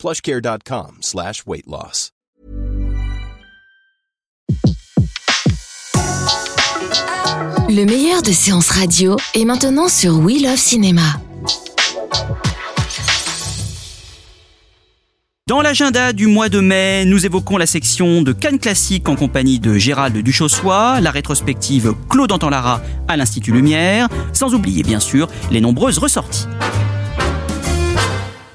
plushcare.com slash weight loss. Le meilleur de séances radio est maintenant sur We Love Cinéma. Dans l'agenda du mois de mai, nous évoquons la section de Cannes Classique en compagnie de Gérald Duchossois, la rétrospective Claude Antanlara à l'Institut Lumière, sans oublier bien sûr les nombreuses ressorties.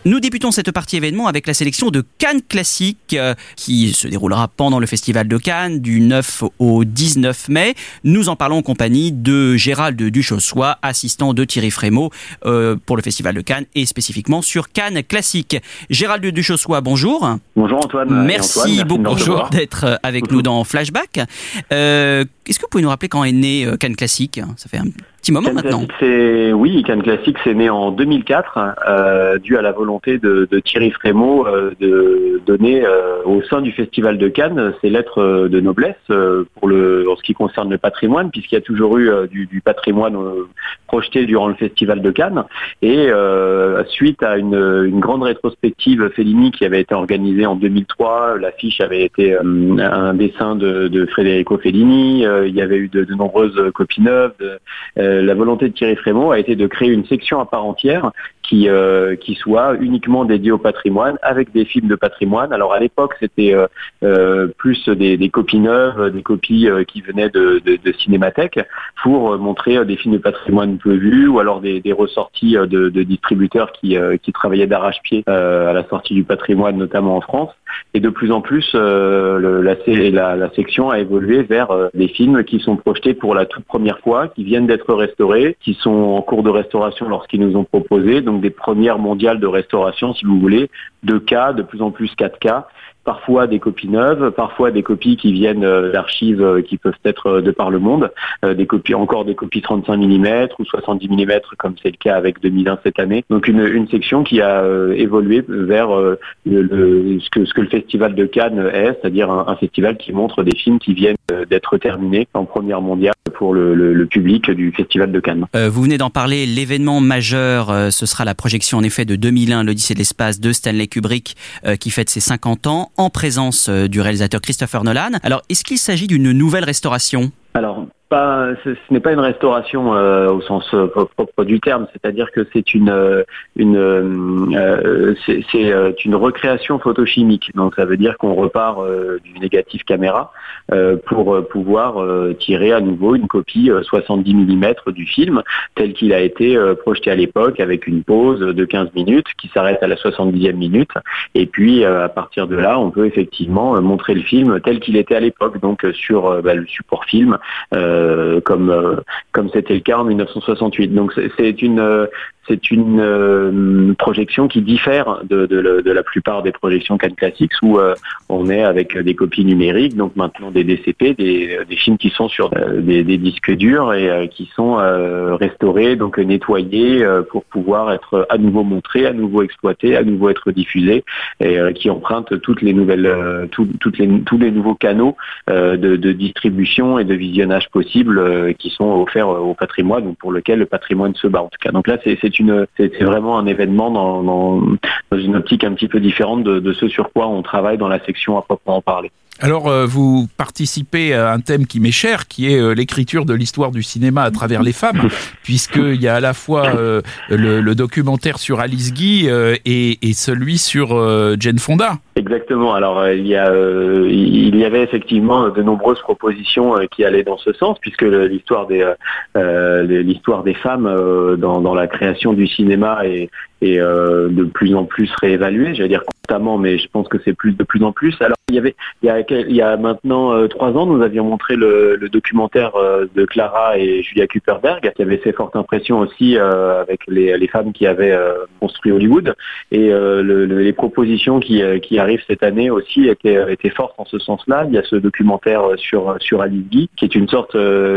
Nous débutons cette partie événement avec la sélection de Cannes Classique euh, qui se déroulera pendant le Festival de Cannes du 9 au 19 mai. Nous en parlons en compagnie de Gérald Duchossois, assistant de Thierry Frémaux euh, pour le Festival de Cannes et spécifiquement sur Cannes Classique. Gérald Duchossois, bonjour. Bonjour Antoine. Merci beaucoup d'être euh, avec nous dans Flashback. Est-ce que vous pouvez nous rappeler quand est né Cannes Classique? Ça fait un petit moment maintenant. Oui, Cannes Classique, c'est né en 2004, euh, dû à la volonté de, de Thierry Frémaux euh, de donner euh, au sein du Festival de Cannes ses lettres de noblesse euh, pour le en ce qui concerne le patrimoine, puisqu'il y a toujours eu du, du, patrimoine projeté durant le Festival de Cannes. Et suite à une, une, grande rétrospective Fellini qui avait été organisée en 2003, l'affiche avait été un dessin de, de Federico Fellini. Il y avait eu de, nombreuses copies neuves. De, la volonté de Thierry Frémont a été de créer une section à part entière qui, euh, qui soit uniquement dédiée au patrimoine avec des films de patrimoine. Alors à l'époque, c'était euh, euh, plus des, des, copies neuves, des copies qui venaient de, de, de, cinémathèque pour montrer des films de patrimoine peu vus ou alors des, ressorties de, distributeurs qui, qui travaillaient d'arrache-pied à la sortie du patrimoine, notamment en France. Et de plus en plus, la, la, section a évolué vers des films qui sont projetés pour la toute première fois, qui viennent d'être restaurés, qui sont en cours de restauration lorsqu'ils nous ont proposé. Donc des premières mondiales de restauration, si vous voulez, de cas, de plus en plus 4K, parfois des copies neuves, parfois des copies qui viennent euh, d'archives euh, qui peuvent être euh, de par le monde, des copies encore des copies 35 mm ou 70 mm comme c'est le cas avec 2001 cette année. Donc une, section qui a évolué vers le, ce, que, le festival de Cannes est, c'est-à-dire un, festival qui montre des films qui viennent d'être terminés en première mondiale pour le, le, le public du festival de Cannes. vous venez d'en parler, l'événement majeur, ce sera la projection en effet de 2001, l'Odyssée de l'espace de Stanley Kubrick qui fête ses 50 ans en présence euh, du réalisateur Christopher Nolan. Alors, est-ce qu'il s'agit d'une nouvelle restauration? Alors, ce, n'est pas une restauration euh, au sens euh, propre du terme, c'est-à-dire que c'est une euh, une recréation photochimique. Donc ça veut dire qu'on repart du négatif caméra pour pouvoir tirer à nouveau une copie 70 mm du film tel qu'il a été projeté à l'époque avec une pause de 15 minutes qui s'arrête à la 70e minute et puis à partir de là on peut effectivement montrer le film tel qu'il était à l'époque donc sur bah, le support film. Euh, comme c'était le cas en 1968. Donc c'est une euh, c'est une euh, projection qui diffère de, la plupart des projections Cannes Classics où euh, on est avec des copies numériques, donc maintenant des DCP, des, des films qui sont sur euh, des, disques durs et qui sont restaurés, donc nettoyés pour pouvoir être à nouveau montrés, à nouveau exploités, à nouveau être diffusés et qui empruntent toutes les nouvelles, les, tous les nouveaux canaux de, distribution et de visionnage possibles qui sont offerts au patrimoine, donc pour lequel le patrimoine se bat en tout cas. Donc là, c'est c'est vraiment un événement dans, dans, une optique un petit peu différente de, de ce sur quoi on travaille dans la section à proprement parler. Alors, euh, vous participez à un thème qui m'est cher, qui est euh, l'écriture de l'histoire du cinéma à travers les femmes, puisqu'il y a à la fois euh, le, documentaire sur Alice Guy et, et, celui sur Jane Fonda. Exactement. Alors, il y, a, il y avait effectivement de nombreuses propositions qui allaient dans ce sens, puisque l'histoire des l'histoire des femmes dans, la création du cinéma est, de plus en plus réévaluée. J'allais dire constamment, mais je pense que c'est plus de plus en plus. Alors, il y avait il y a, maintenant euh, trois ans, nous avions montré le, documentaire euh, de Clara et Julia Kuperberg, qui avait fait forte impression aussi euh, avec les, femmes qui avaient construit Hollywood, et le, les propositions qui, qui, arrive cette année aussi était, était forte en ce sens-là. Il y a ce documentaire sur, sur Alice Guy, qui est une sorte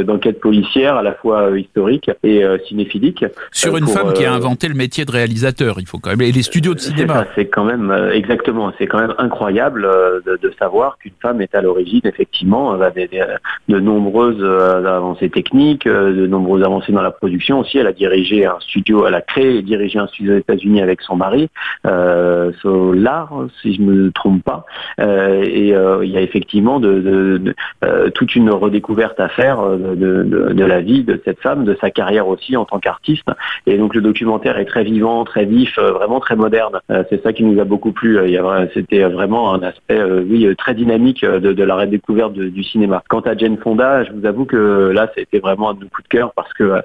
d'enquête policière à la fois historique et cinéphilique. Sur une femme qui a inventé le métier de réalisateur, il faut quand même. Et les studios de cinéma. C'est quand même, exactement, c'est quand même incroyable de, de savoir qu'une femme est à l'origine, effectivement, de nombreuses avancées techniques, de nombreuses avancées dans la production aussi. Elle a dirigé un studio, elle a créé et dirigé un studio aux États-Unis avec son mari, euh, Solar, si je me trompe pas. Euh, et euh, il y a effectivement de, euh, toute une redécouverte à faire de, la vie de cette femme, de sa carrière aussi en tant qu'artiste. Et donc le documentaire est très vivant, très vif, vraiment très moderne. C'est ça qui nous a beaucoup plu. C'était vraiment un aspect, oui, très dynamique de, la redécouverte du cinéma. Quant à Jane Fonda, je vous avoue que là, c'était vraiment un coups de cœur parce que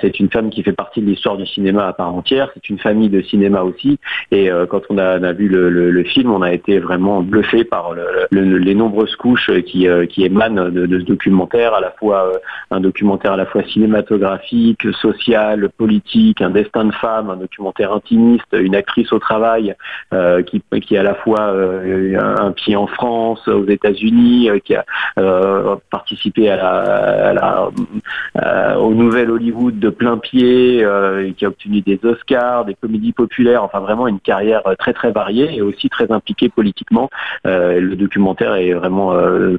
c'est une femme qui fait partie de l'histoire du cinéma à part entière. C'est une famille de cinéma aussi. Et quand on a, vu le, film, on a été vraiment bluffé par les nombreuses couches qui, euh, qui émanent de, ce documentaire, à la fois euh, un documentaire à la fois cinématographique, social, politique, un destin de femme, un documentaire intimiste, une actrice au travail qui, qui a à la fois un pied en France, aux États-Unis, qui a participé à la, au nouvel Hollywood de plein pied, qui a obtenu des Oscars, des comédies populaires, enfin vraiment une carrière euh, très très variée et aussi très impliquée politiquement. Euh, le documentaire est vraiment euh,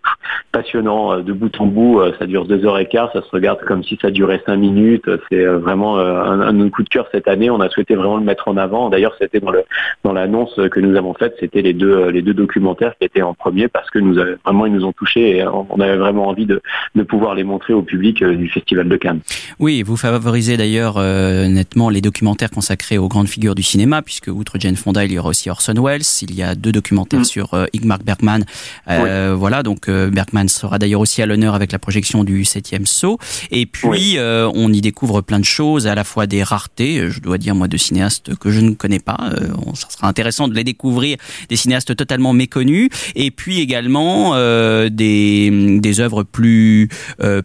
passionnant de bout en bout. Ça dure deux heures et quart, ça se regarde comme si ça durait cinq minutes. C'est vraiment un, coup de cœur cette année. On a souhaité vraiment le mettre en avant. D'ailleurs, c'était dans le dans l'annonce que nous avons faite, c'était les deux les deux documentaires qui étaient en premier parce que nous vraiment ils nous ont touchés et on avait vraiment envie de de pouvoir les montrer au public du Festival de Cannes. Oui, vous favorisez d'ailleurs nettement les documentaires consacrés aux grandes figures du cinéma, puisque outre Jane Fonda, il y aura aussi Orson Welles. Il y a deux documentaires mm. sur euh, Igmar Bergman. Euh, Voilà, donc euh, Bergman sera d'ailleurs aussi à l'honneur avec la projection du septième saut. Et puis, euh, on y découvre plein de choses, à la fois des raretés, je dois dire moi, de cinéastes que je ne connais pas. ça sera intéressant de les découvrir, des cinéastes totalement méconnus. Et puis également des, des œuvres plus,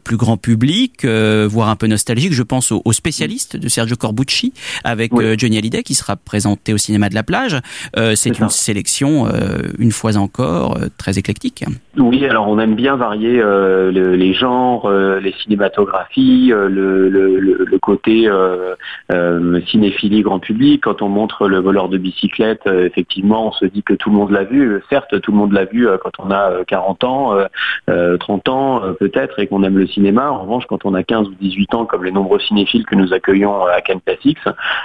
plus grand public, voire un peu nostalgiques. Je pense aux, aux spécialistes de Sergio Corbucci, avec Johnny Hallyday qui sera présenté au cinéma de la plage. Euh, c'est une sélection, euh, une fois encore, très éclectique. Oui, alors on aime bien varier les genres, les cinématographies, le, côté cinéphilie grand public. Quand on montre le voleur de bicyclette, effectivement, on se dit que tout le monde l'a vu. Certes, tout le monde l'a vu quand on a 40 ans, 30 ans peut-être, et qu'on aime le cinéma. En revanche, quand on a 15 ou 18 ans, comme les nombreux cinéphiles que nous accueillons à Cannes Classics,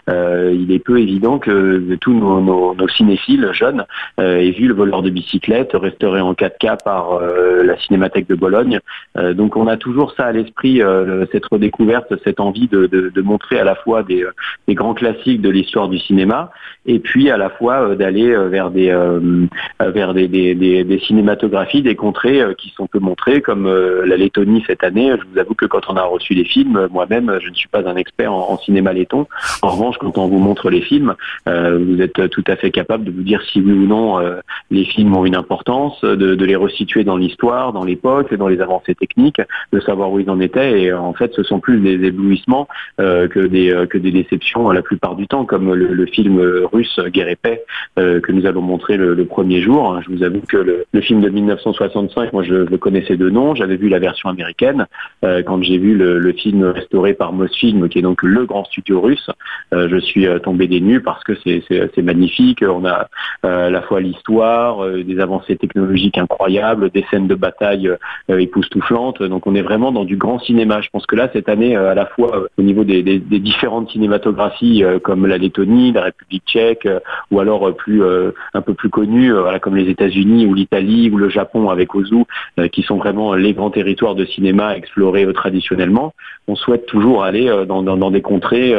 euh, il est peu évident que tous nos, cinéphiles jeunes euh, aient vu le voleur de bicyclette restauré en 4K par euh, la Cinémathèque de Bologne. donc on a toujours ça à l'esprit, cette redécouverte, cette envie de, montrer à la fois des, grands classiques de l'histoire du cinéma et puis à la fois d'aller vers des vers des, cinématographies, des contrées qui sont peu montrées, comme la Lettonie cette année. Je vous avoue que quand on a reçu les films, moi-même, je ne suis pas un expert en, en cinéma letton. En revanche, quand on vous montre les films, euh, vous êtes tout à fait capable de vous dire si oui ou non euh, les films ont une importance, de, les resituer dans l'histoire, dans l'époque, dans les avancées techniques, de savoir où ils en étaient. Et en fait, ce sont plus des éblouissements euh, que des déceptions la plupart du temps, comme le, film russe Guerre et paix que nous allons montrer le, premier jour. Je vous avoue que le, film de 1965, moi je, le connaissais de nom, j'avais vu la version américaine. quand j'ai vu le, film restauré par Mosfilm, qui est donc le grand studio russe, euh, je suis euh, tombé des nues parce que c'est magnifique. On a euh, la fois l'histoire, des avancées technologiques incroyables, des scènes de bataille époustouflantes. Donc on est vraiment dans du grand cinéma. Je pense que là, cette année, à la fois au niveau des, différentes cinématographies comme la Lettonie, la République tchèque, ou alors plus un peu plus connues, comme les États-Unis ou l'Italie ou le Japon avec Ozu, qui sont vraiment les grands territoires de cinéma explorés traditionnellement. On souhaite toujours aller dans, des contrées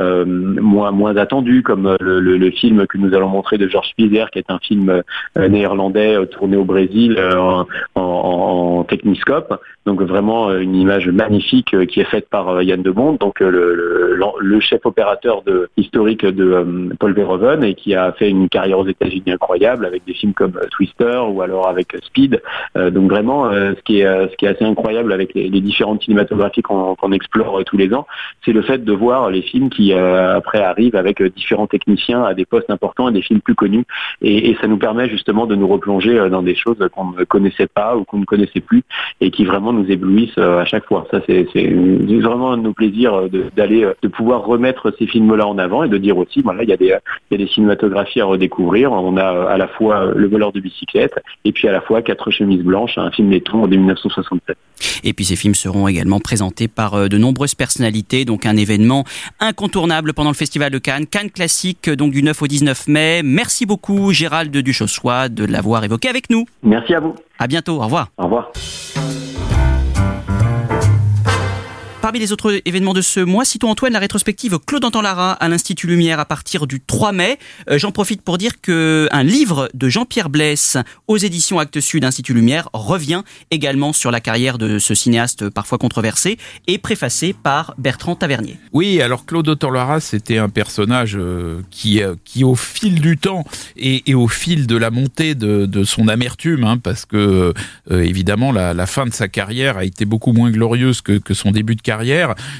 euh, moins moins attendu, comme euh, le, film que nous allons montrer de Georges Spieser, qui est un film euh, néerlandais tourné au Brésil en, en techniscope, donc vraiment une image magnifique qui est faite par Yann Demont, donc le, chef opérateur de, historique de Paul Verhoeven et qui a fait une carrière aux États-Unis incroyable avec des films comme Twister ou alors avec Speed. donc vraiment, ce qui est ce qui est assez incroyable avec les, différentes cinématographies qu'on explore tous les ans, c'est le fait de voir les films qui après arrivent avec différents techniciens à des postes importants et des films plus connus. Et, ça nous permet justement de nous replonger euh, dans des choses qu'on ne connaissait pas ou qu'on ne connaissait plus et qui vraiment nous éblouissent euh, à chaque fois. Ça, c'est vraiment un de nos plaisirs euh, d'aller, de, pouvoir remettre ces films-là en avant et de dire aussi, voilà, il y a des, il y a des cinématographies à redécouvrir. On a à la fois Le voleur de bicyclette et puis à la fois Quatre chemises blanches, un film letton de 1967. Et puis ces films seront également présentés par de nombreuses personnalités, donc un événement incontournable pendant le Festival de Cannes, Cannes classique, donc du 9 au 19 mai. Merci beaucoup Gérald Duchossois de l'avoir évoqué avec nous. Merci à vous. À bientôt, au revoir. Au revoir. Parmi les autres événements de ce mois, citons Antoine la rétrospective Claude Lara à l'Institut Lumière à partir du 3 mai. Euh, j'en profite pour dire que un livre de Jean-Pierre Blesse aux éditions Actes Sud Institut Lumière revient également sur la carrière de ce cinéaste parfois controversé et préfacé par Bertrand Tavernier. Oui, alors Claude Lara, c'était un personnage euh, qui, euh, qui au fil du temps et, au fil de la montée de, son amertume, hein, parce que évidemment la, fin de sa carrière a été beaucoup moins glorieuse que, que son début de carrière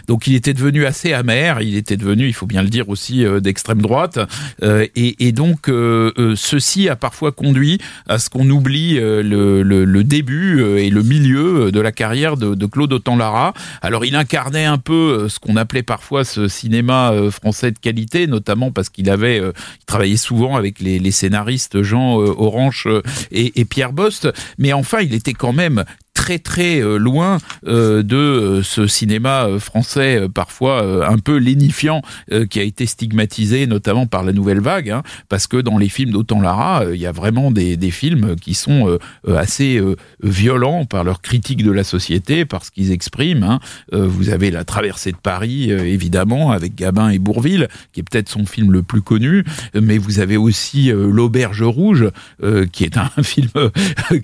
donc il était devenu assez amer, il était devenu, il faut bien le dire aussi, euh, d'extrême droite. Euh, et, donc euh, ceci a parfois conduit à ce qu'on oublie le, début et le milieu de la carrière de, Claude Autant-Lara. Alors il incarnait un peu ce qu'on appelait parfois ce cinéma français de qualité, notamment parce qu'il avait, il travaillait souvent avec les, scénaristes Jean Orange et, et Pierre Bost, mais enfin il était quand même très très euh, loin euh, de euh, ce cinéma français parfois un peu lénifiant qui a été stigmatisé notamment par la nouvelle vague, hein, parce que dans les films d'Autant Lara, il y a vraiment des, des films qui sont assez violents par leur critique de la société, par ce qu'ils expriment. Hein. Vous avez La Traversée de Paris, évidemment, avec Gabin et Bourville, qui est peut-être son film le plus connu, mais vous avez aussi L'Auberge Rouge, qui est un film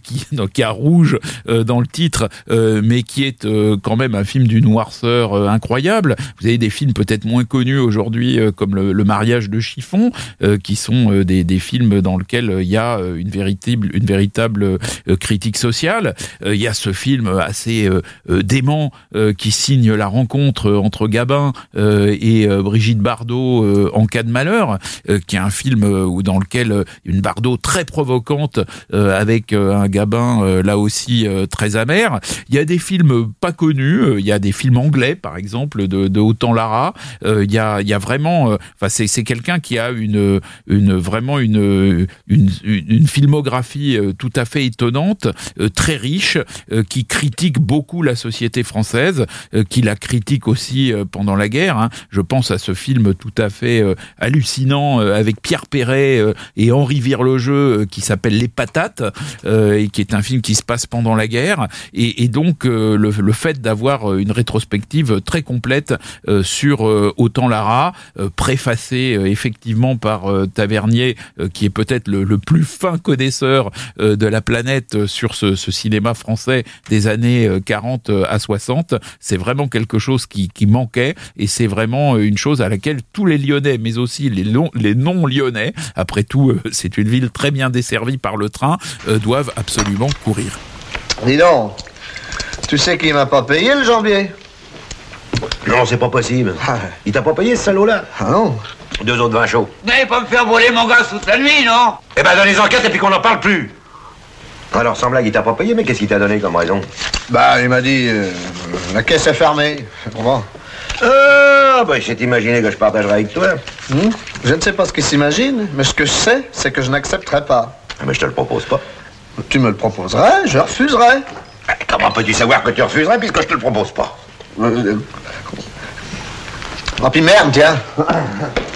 qui, qui a rouge dans le titre, euh, mais qui est euh, quand même un film d'une noirceur euh, incroyable. Vous avez des films peut-être moins connus aujourd'hui, comme le, mariage de chiffon, qui sont des, des, films dans lesquels il y a une véritable, une véritable critique sociale. il y a ce film assez dément qui signe la rencontre entre Gabin et Brigitte Bardot en cas de malheur, qui est un film où, dans lequel une Bardot très provocante avec un Gabin là aussi très Il y a des films pas connus, euh, il y a des films anglais par exemple de, de Autant Lara. Euh, il y a, il y a vraiment, euh, enfin c'est, c'est quelqu'un qui a une, une vraiment une, une, une filmographie tout à fait étonnante, très riche, qui critique beaucoup la société française, qui la critique aussi pendant la guerre. Hein. Je pense à ce film tout à fait hallucinant avec Pierre Perret et Henri Virlogeux qui s'appelle Les Patates et qui est un film qui se passe pendant la guerre et, donc euh, le, fait d'avoir euh, une rétrospective très complète euh, sur Autant Lara, préfacée effectivement par Tavernier, qui est peut-être le, plus fin connaisseur de la planète sur ce, cinéma français des années 40 à 60, c'est vraiment quelque chose qui, manquait et c'est vraiment une chose à laquelle tous les Lyonnais, mais aussi les, les non-Lyonnais, après tout c'est une ville très bien desservie par le train, doivent absolument courir. Dis donc, tu sais qu'il m'a pas payé le janvier? Non, c'est pas possible. Ah. Il t'a pas payé ce salaud-là? Ah non Deux autres vins chauds. Vous n'allez pas me faire voler mon gars toute la nuit, non? Eh ben, dans les enquêtes et puis qu'on n'en parle plus. Alors, sans blague, il t'a pas payé, mais qu'est-ce qu'il t'a donné comme raison? Bah, il m'a dit, euh, la caisse est fermée. Comment Ah, bah, il s'est imaginé que je partagerais avec toi. Hmm? Je ne sais pas ce qu'il s'imagine, mais ce que je sais, c'est que je n'accepterai pas. Ah, mais je te le propose pas. Tu me le proposerais, je refuserais. Comment peux-tu savoir que tu refuserais puisque je te le propose pas euh, Oh, puis merde, tiens.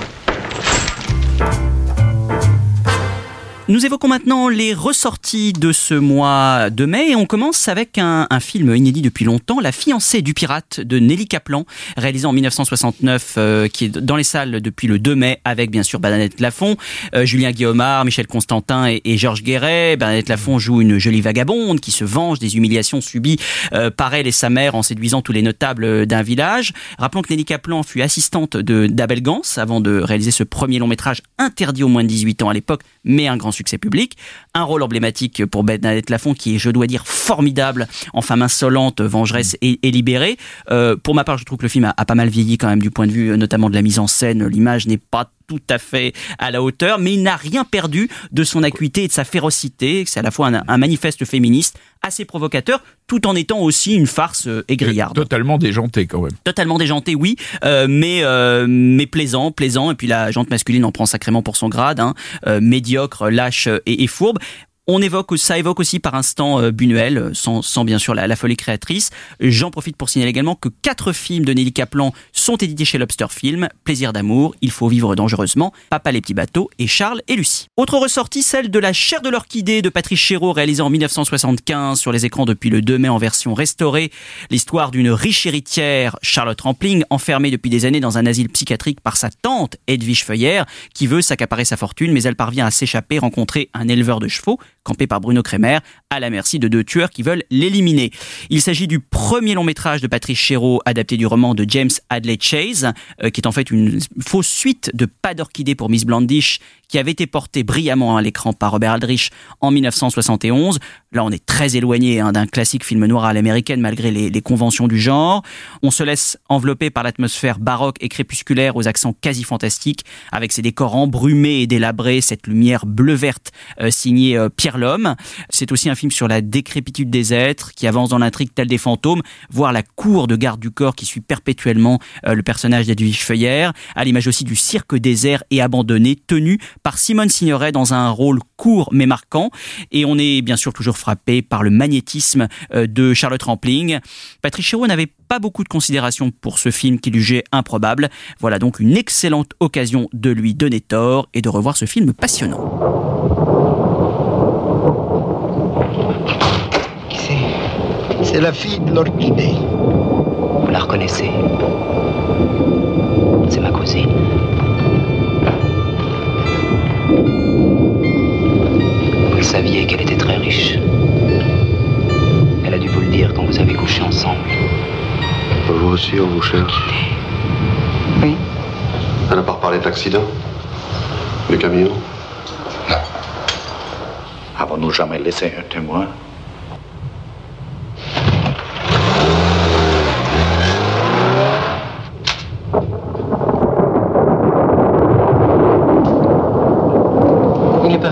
Nous évoquons maintenant les ressorties de ce mois de mai et on commence avec un, film inédit depuis longtemps, La fiancée du pirate de Nelly Kaplan, réalisé en 1969, euh, qui est dans les salles depuis le 2 mai avec bien sûr Bernadette Lafont, euh, Julien Guillaumard, Michel Constantin et, Georges Guéret. Bernadette Lafont joue une jolie vagabonde qui se venge des humiliations subies euh, par elle et sa mère en séduisant tous les notables d'un village. Rappelons que Nelly Kaplan fut assistante d'Abel Gans avant de réaliser ce premier long métrage interdit aux moins de 18 ans à l'époque, mais un grand succès public. Un rôle emblématique pour Bernadette Lafont qui est, je dois dire, formidable en femme insolente, vengeresse et, libérée. Euh, pour ma part, je trouve que le film a, a, pas mal vieilli quand même du point de vue euh, notamment de la mise en scène. L'image n'est pas tout à fait à la hauteur, mais il n'a rien perdu de son acuité et de sa férocité. C'est à la fois un, un, manifeste féministe assez provocateur, tout en étant aussi une farce euh, aigriarde. Totalement déjanté quand même. Totalement déjanté, oui, euh, mais euh, mais plaisant, plaisant. Et puis la jante masculine en prend sacrément pour son grade, hein, euh, médiocre, lâche et, et fourbe. On évoque, ça évoque aussi par instant euh, Buñuel, sans, sans, bien sûr la, la folie créatrice. J'en profite pour signaler également que quatre films de Nelly Kaplan sont édités chez Lobster Film. Plaisir d'amour, Il faut vivre dangereusement, Papa les petits bateaux et Charles et Lucie. Autre ressortie, celle de La chair de l'orchidée de Patrice Chéreau, réalisée en 1975 sur les écrans depuis le 2 mai en version restaurée. L'histoire d'une riche héritière, Charlotte Rampling, enfermée depuis des années dans un asile psychiatrique par sa tante Edwige Feuillère, qui veut s'accaparer sa fortune, mais elle parvient à s'échapper, rencontrer un éleveur de chevaux campé par Bruno Kremer, à la merci de deux tueurs qui veulent l'éliminer. Il s'agit du premier long métrage de Patrice Chéreau, adapté du roman de James Hadley Chase, euh, qui est en fait une fausse suite de Pas d'orchidée pour Miss Blandish, qui avait été porté brillamment à l'écran par Robert Aldrich en 1971. Là, on est très éloigné hein, d'un classique film noir à l'américaine, malgré les, les, conventions du genre. On se laisse envelopper par l'atmosphère baroque et crépusculaire aux accents quasi fantastiques, avec ses décors embrumés et délabrés, cette lumière bleu-verte euh, signée euh, Pierre l'homme. C'est aussi un film sur la décrépitude des êtres qui avance dans l'intrigue tel des fantômes, voire la cour de garde du corps qui suit perpétuellement euh, le personnage d'Edwige Feuillère, à l'image aussi du cirque désert et abandonné tenu par Simone Signoret dans un rôle court mais marquant. Et on est bien sûr toujours frappé par le magnétisme euh, de Charlotte Rampling. Patrick Chéreau n'avait pas beaucoup de considération pour ce film qu'il jugeait improbable. Voilà donc une excellente occasion de lui donner tort et de revoir ce film passionnant. C'est la fille de l'orchidée. Vous la reconnaissez? C'est ma cousine. Vous saviez qu'elle était très riche. Elle a dû vous le dire quand vous avez couché ensemble. Vous aussi, on vous cherche Oui. Elle n'a pas reparlé d'accident Du camion? Non. Avons-nous jamais laissé un témoin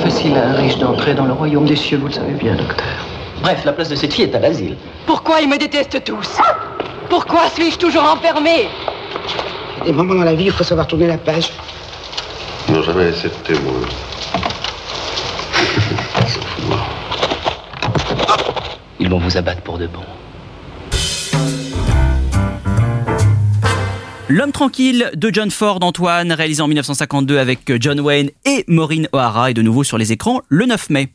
facile à un riche d'entrer dans le royaume des cieux, vous le savez bien, docteur. Bref, la place de cette fille est à l'asile. Pourquoi ils me détestent tous? Pourquoi suis-je toujours enfermé Il y a des moments dans la vie, il faut savoir tourner la page. Ils n'ont jamais laissé de témoin. Ils vont vous abattre pour de bon. L'homme tranquille de John Ford, Antoine, réalisé en 1952 avec John Wayne et Maureen O'Hara, est de nouveau sur les écrans le 9 mai.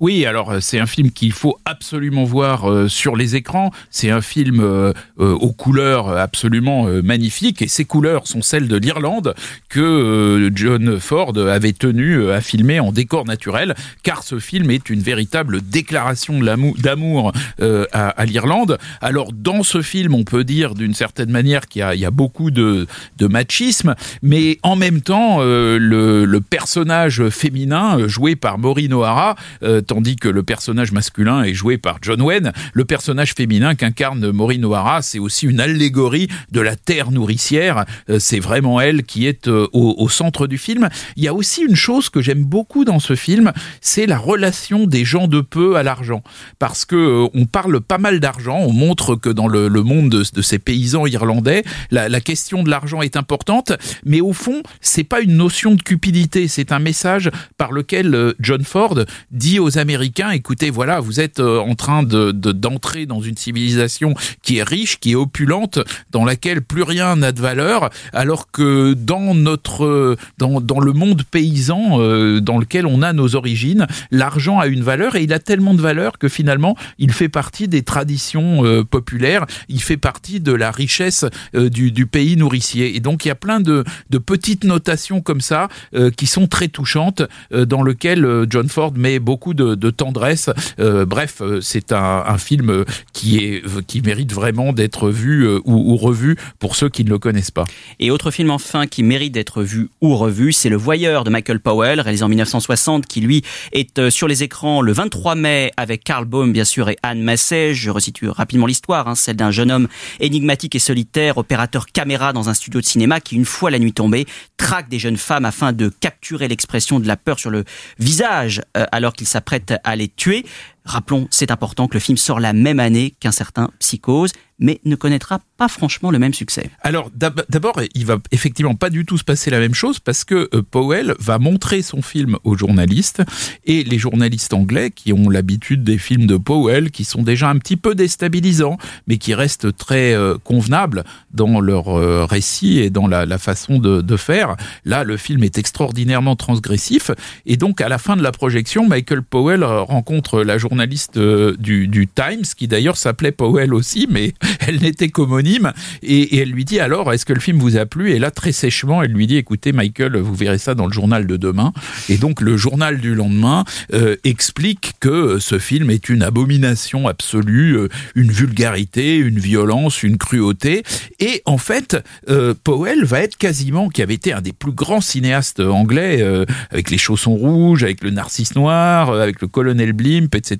Oui, alors c'est un film qu'il faut absolument voir euh, sur les écrans. C'est un film euh, euh, aux couleurs absolument magnifiques et ces couleurs sont celles de l'Irlande que John Ford avait tenu à filmer en décor naturel, car ce film est une véritable déclaration d'amour à, l'Irlande. Alors dans ce film, on peut dire d'une certaine manière qu'il y, a beaucoup de, de, machisme, mais en même temps, le, le, personnage féminin joué par Maureen O'Hara euh, tandis que le personnage masculin est joué par John Wayne. Le personnage féminin qu'incarne Maureen O'Hara, c'est aussi une allégorie de la terre nourricière. Euh, c'est vraiment elle qui est euh, au, centre du film. Il y a aussi une chose que j'aime beaucoup dans ce film, c'est la relation des gens de peu à l'argent, parce que on parle pas mal d'argent. On montre que dans le, monde de, de, ces paysans irlandais, la, la question de l'argent est importante, mais au fond, c'est pas une notion de cupidité, c'est un message par lequel John Ford dit aux Américains, écoutez, voilà, vous êtes euh, en train de d'entrer dans une civilisation qui est riche, qui est opulente, dans laquelle plus rien n'a de valeur, alors que dans notre dans, dans le monde paysan euh, dans lequel on a nos origines, l'argent a une valeur et il a tellement de valeur que finalement il fait partie des traditions euh, populaires, il fait partie de la richesse du, du, pays nourricier. Et donc il y a plein de, de petites notations comme ça qui sont très touchantes, dans lequel John Ford met beaucoup de, de tendresse. bref, c'est un, un, film qui est qui mérite vraiment d'être vu ou, ou, revu pour ceux qui ne le connaissent pas. Et autre film enfin qui mérite d'être vu ou revu, c'est Le Voyeur de Michael Powell, réalisé en 1960, qui lui est sur les écrans le 23 mai avec Carl Baum bien sûr et Anne Massey. Je resitue rapidement l'histoire, hein, celle d'un jeune homme énigmatique et solitaire, opérateur caméra dans un studio de cinéma qui, une fois la nuit tombée, traque des jeunes femmes afin de capturer l'expression de la peur sur le visage euh, alors qu'il s'apprête à les tuer. Rappelons, c'est important que le film sort la même année qu'un certain Psychose mais ne connaîtra pas franchement le même succès. Alors d'abord, il va effectivement pas du tout se passer la même chose parce que euh, Powell va montrer son film aux journalistes et les journalistes anglais qui ont l'habitude des films de Powell, qui sont déjà un petit peu déstabilisants, mais qui restent très euh, convenables dans leur euh, récit et dans la, façon de, de, faire. Là, le film est extraordinairement transgressif et donc à la fin de la projection, Michael Powell rencontre la journaliste du, du Times, qui d'ailleurs s'appelait Powell aussi, mais elle n'était qu'homonyme, et, elle lui dit alors, est-ce que le film vous a plu? Et là, très sèchement, elle lui dit, écoutez, Michael, vous verrez ça dans le journal de demain. Et donc, le journal du lendemain euh, explique que ce film est une abomination absolue, euh, une vulgarité, une violence, une cruauté. Et en fait, euh, Powell va être quasiment, qui avait été un des plus grands cinéastes anglais, avec les chaussons rouges, avec le narcisse noir, avec le colonel Blimp, etc.,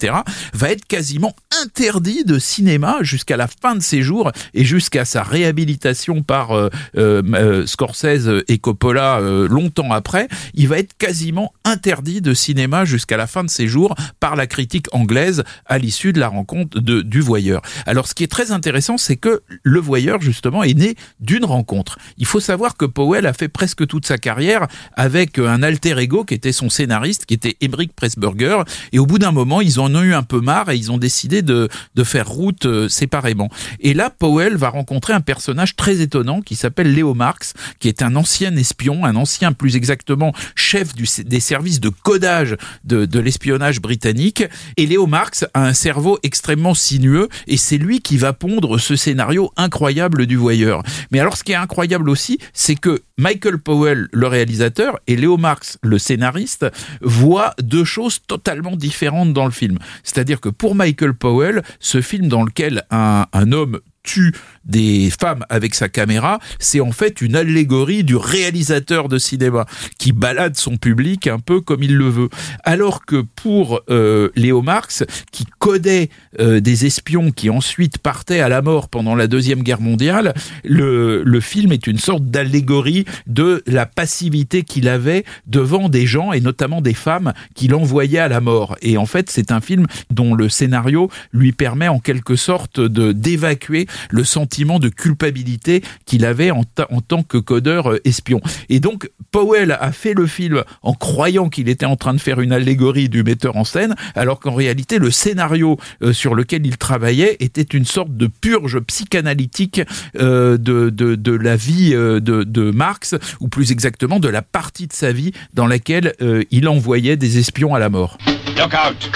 va être quasiment interdit de cinéma jusqu'à la fin de ses jours et jusqu'à sa réhabilitation par euh, euh, euh, Scorsese et Coppola longtemps après, il va être quasiment interdit de cinéma jusqu'à la fin de ses jours par la critique anglaise à l'issue de la rencontre de, du voyeur. Alors ce qui est très intéressant, c'est que le voyeur justement est né d'une rencontre. Il faut savoir que Powell a fait presque toute sa carrière avec un alter ego qui était son scénariste, qui était Emmerich Pressburger, et au bout d'un moment, ils en ont eu un peu marre et ils ont décidé de faire route séparément. Et là, Powell va rencontrer un personnage très étonnant qui s'appelle Léo Marx, qui est un ancien espion, un ancien plus exactement chef des services de codage de, de l'espionnage britannique. Et Léo Marx a un cerveau extrêmement sinueux et c'est lui qui va pondre ce scénario incroyable du voyeur. Mais alors ce qui est incroyable aussi, c'est que Michael Powell, le réalisateur, et Léo Marx, le scénariste, voient deux choses totalement différentes dans le film. C'est-à-dire que pour Michael Powell, ce film dans lequel un, homme tue des femmes avec sa caméra, c'est en fait une allégorie du réalisateur de cinéma qui balade son public un peu comme il le veut. Alors que pour euh, Léo Marx, qui codait euh, des espions qui ensuite partaient à la mort pendant la Deuxième Guerre mondiale, le, le film est une sorte d'allégorie de la passivité qu'il avait devant des gens et notamment des femmes qu'il envoyait à la mort. Et en fait, c'est un film dont le scénario lui permet en quelque sorte de d'évacuer le sentiment de culpabilité qu'il avait en, en, tant que codeur euh, espion. Et donc, Powell a fait le film en croyant qu'il était en train de faire une allégorie du metteur en scène, alors qu'en réalité, le scénario euh, sur lequel il travaillait était une sorte de purge psychanalytique euh, de, de, de, la vie de, de, Marx, ou plus exactement de la partie de sa vie dans laquelle il envoyait des espions à la mort. Look out!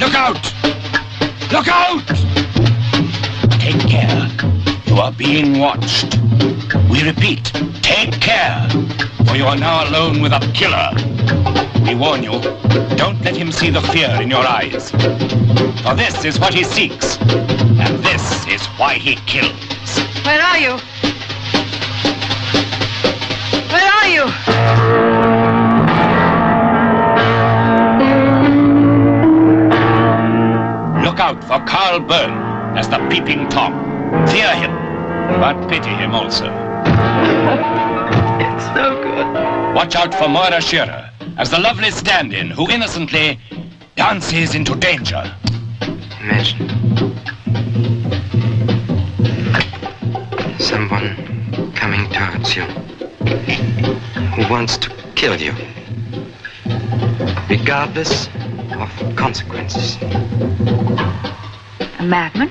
Look out! Look out! Care. You are being watched. We repeat, take care, for you are now alone with a killer. We warn you, don't let him see the fear in your eyes. For this is what he seeks, and this is why he kills. Where are you? Where are you? Look out for Carl Byrne as the peeping Tom. Fear him, but pity him also. it's so good. Watch out for Moira Shearer as the lovely stand-in who innocently dances into danger. Imagine someone coming towards you who wants to kill you. regardless of consequences. A madman?